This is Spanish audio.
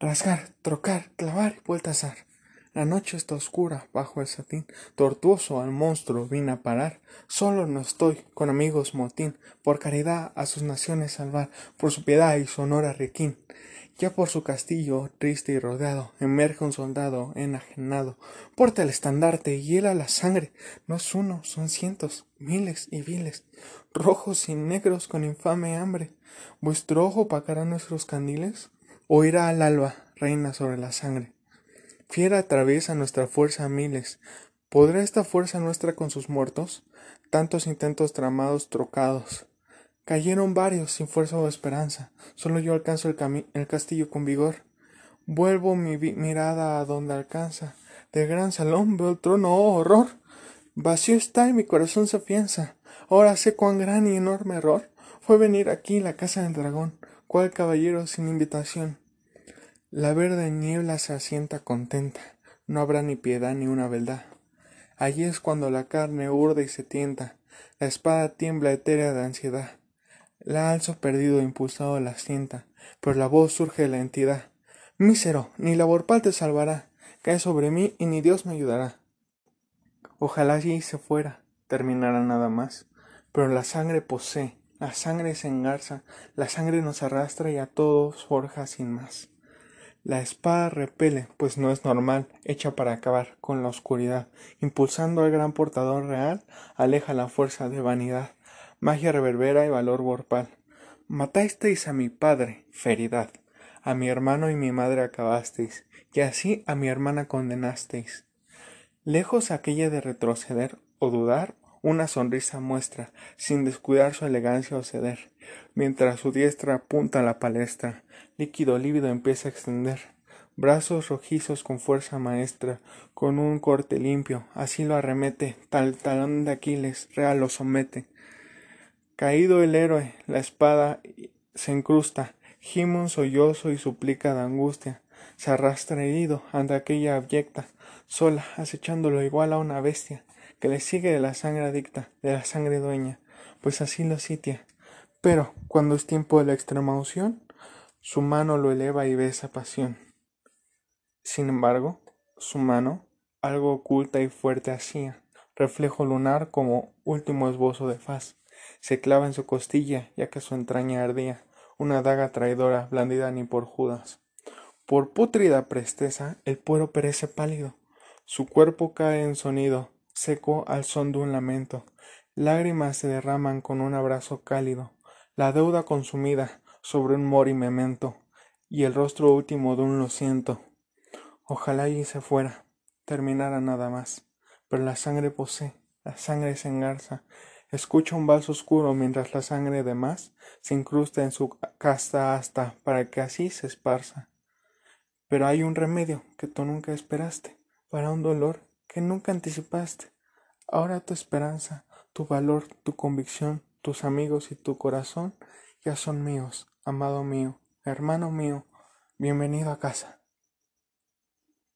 rasgar, trocar, clavar y vueltas La noche está oscura bajo el satín, tortuoso al monstruo vine a parar. Solo no estoy, con amigos motín, por caridad a sus naciones salvar, por su piedad y su honor a Requín. Ya por su castillo, triste y rodeado, emerge un soldado enajenado. Porta el estandarte y hiela la sangre. No es uno, son cientos, miles y viles, rojos y negros con infame hambre. ¿Vuestro ojo pagará nuestros candiles? ¿O irá al alba, reina sobre la sangre? Fiera atraviesa nuestra fuerza a miles. ¿Podrá esta fuerza nuestra con sus muertos? Tantos intentos tramados, trocados Cayeron varios sin fuerza o esperanza. Solo yo alcanzo el, el castillo con vigor. Vuelvo mi mirada a donde alcanza. Del gran salón veo el trono, oh horror. Vacío está y mi corazón se afianza. Ahora sé cuán gran y enorme error fue venir aquí la casa del dragón, cual caballero sin invitación. La verde niebla se asienta contenta, no habrá ni piedad ni una verdad. Allí es cuando la carne urde y se tienta, la espada tiembla etérea de ansiedad. La alzo perdido impulsado la sienta, pero la voz surge de la entidad. Mísero, ni la vorpal te salvará, cae sobre mí y ni Dios me ayudará. Ojalá allí se fuera, terminara nada más, pero la sangre posee, la sangre se engarza, la sangre nos arrastra y a todos forja sin más. La espada repele, pues no es normal, hecha para acabar con la oscuridad, impulsando al gran portador real, aleja la fuerza de vanidad magia reverbera y valor vorpal. Matasteis a mi padre, feridad, a mi hermano y mi madre acabasteis, y así a mi hermana condenasteis. Lejos aquella de retroceder o dudar, una sonrisa muestra, sin descuidar su elegancia o ceder, mientras su diestra apunta a la palestra, líquido lívido empieza a extender, brazos rojizos con fuerza maestra, con un corte limpio, así lo arremete, tal talón de Aquiles, real lo somete, Caído el héroe, la espada se incrusta, gime un sollozo y suplica de angustia, se arrastra herido ante aquella abyecta, sola, acechándolo igual a una bestia, que le sigue de la sangre adicta, de la sangre dueña, pues así lo sitia. Pero, cuando es tiempo de la extrema unción, su mano lo eleva y besa pasión. Sin embargo, su mano, algo oculta y fuerte hacía, reflejo lunar como último esbozo de faz se clava en su costilla, ya que su entraña ardía, una daga traidora, blandida ni por Judas. Por pútrida presteza, el puero perece pálido, su cuerpo cae en sonido, seco al son de un lamento, lágrimas se derraman con un abrazo cálido, la deuda consumida sobre un mori memento, y el rostro último de un lo siento. Ojalá allí se fuera, terminara nada más, pero la sangre posee, la sangre se engarza, Escucha un vaso oscuro mientras la sangre de más se incrusta en su casta asta para que así se esparza. Pero hay un remedio que tú nunca esperaste, para un dolor que nunca anticipaste. Ahora tu esperanza, tu valor, tu convicción, tus amigos y tu corazón ya son míos, amado mío, hermano mío, bienvenido a casa.